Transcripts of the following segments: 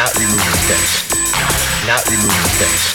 not removing things, not removing things.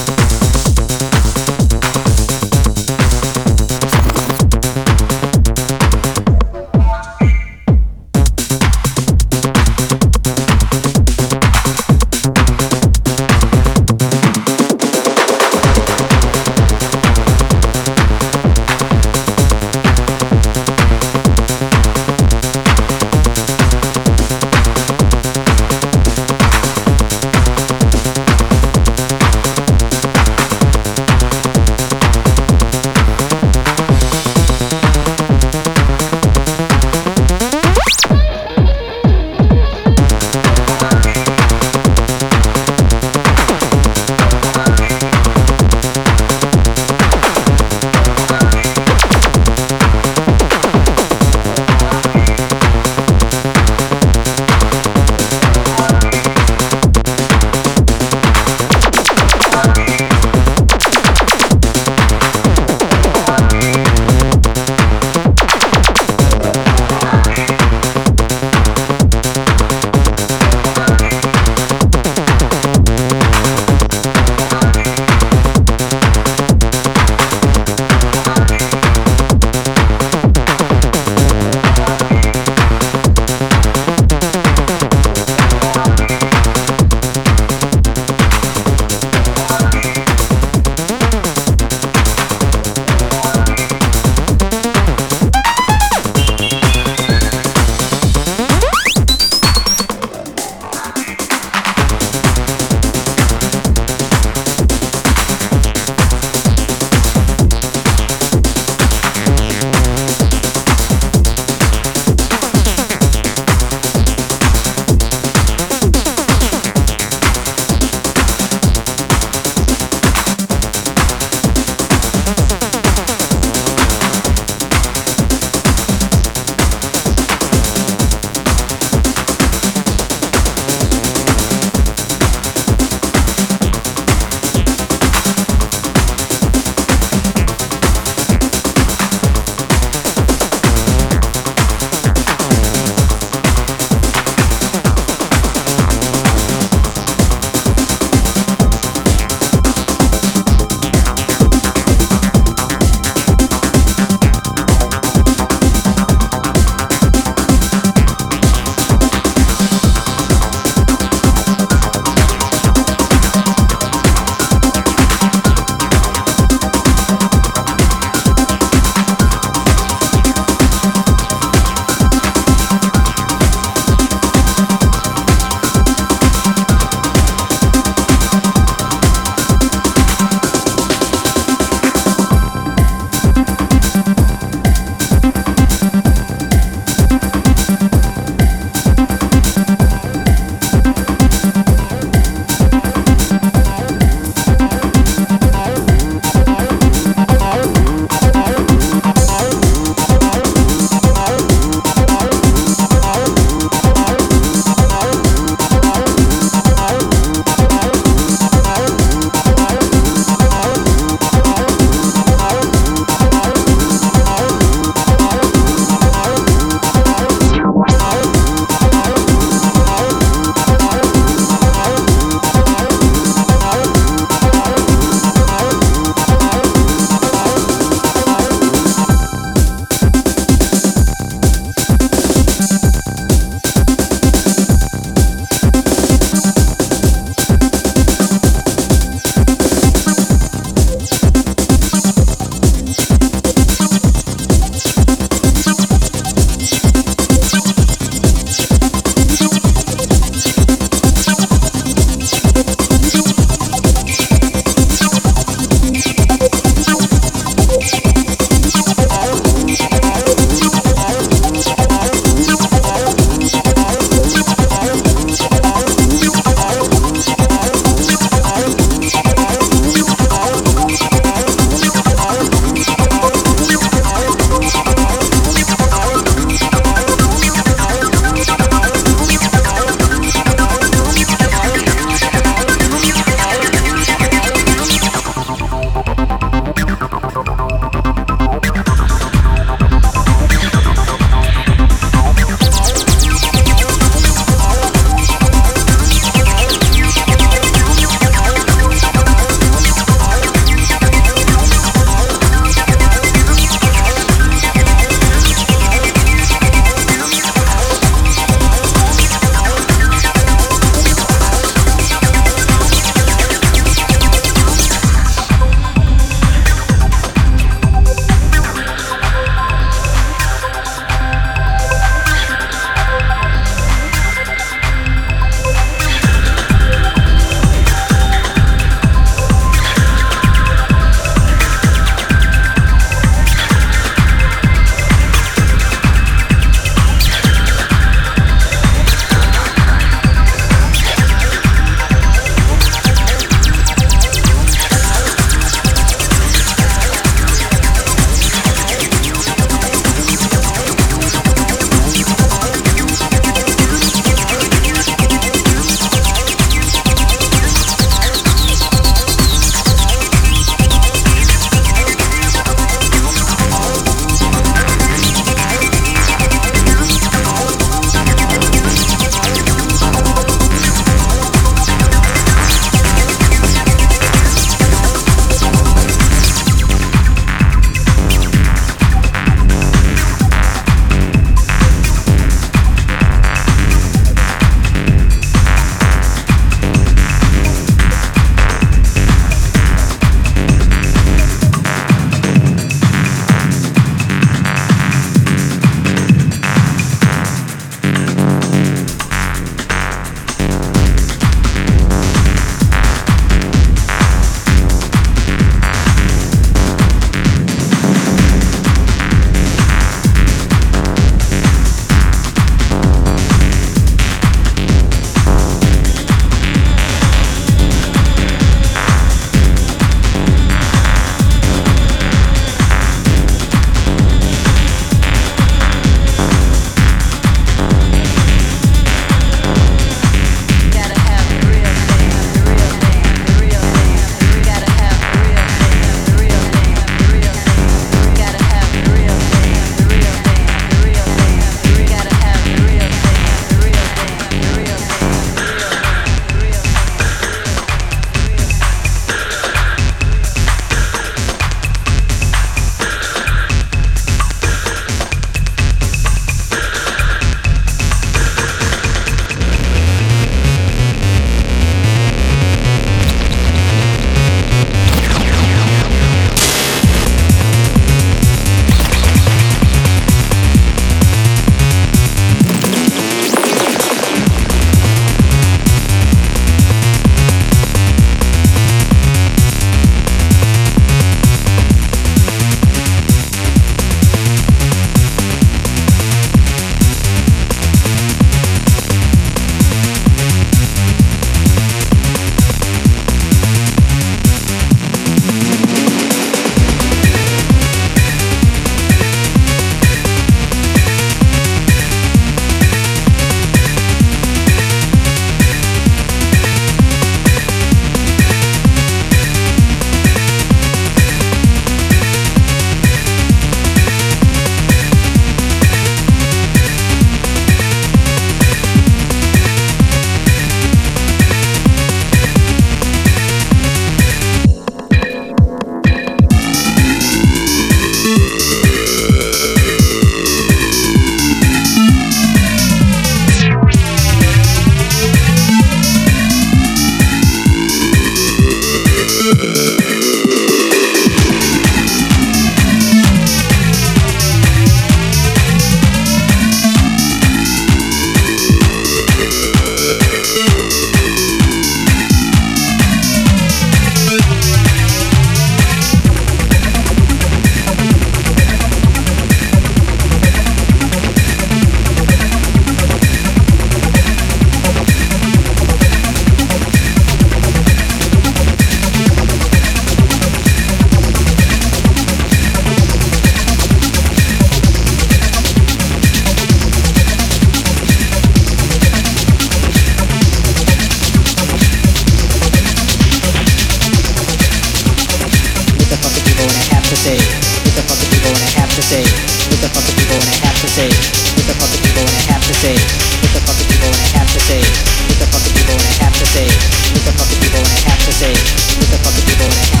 Say? What the fuck are people gonna have to say? What the fuck are people gonna have to say? What the fuck are people gonna have to say? What the fuck are people gonna have to say? What the fuck are people gonna have to say? What the fuck are people gonna have to say? What the fuck are people gonna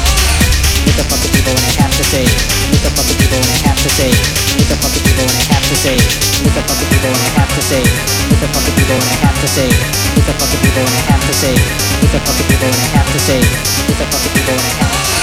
what the fuck are people gonna have to say? What the fuck are people gonna have to say? What the fuck are people gonna have to say? What the fuck are people gonna have to say? What the fuck are people gonna have to say? What the fuck are people gonna have to say? What the fuck are people gonna have to say? What the fuck are people gonna have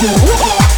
Yeah.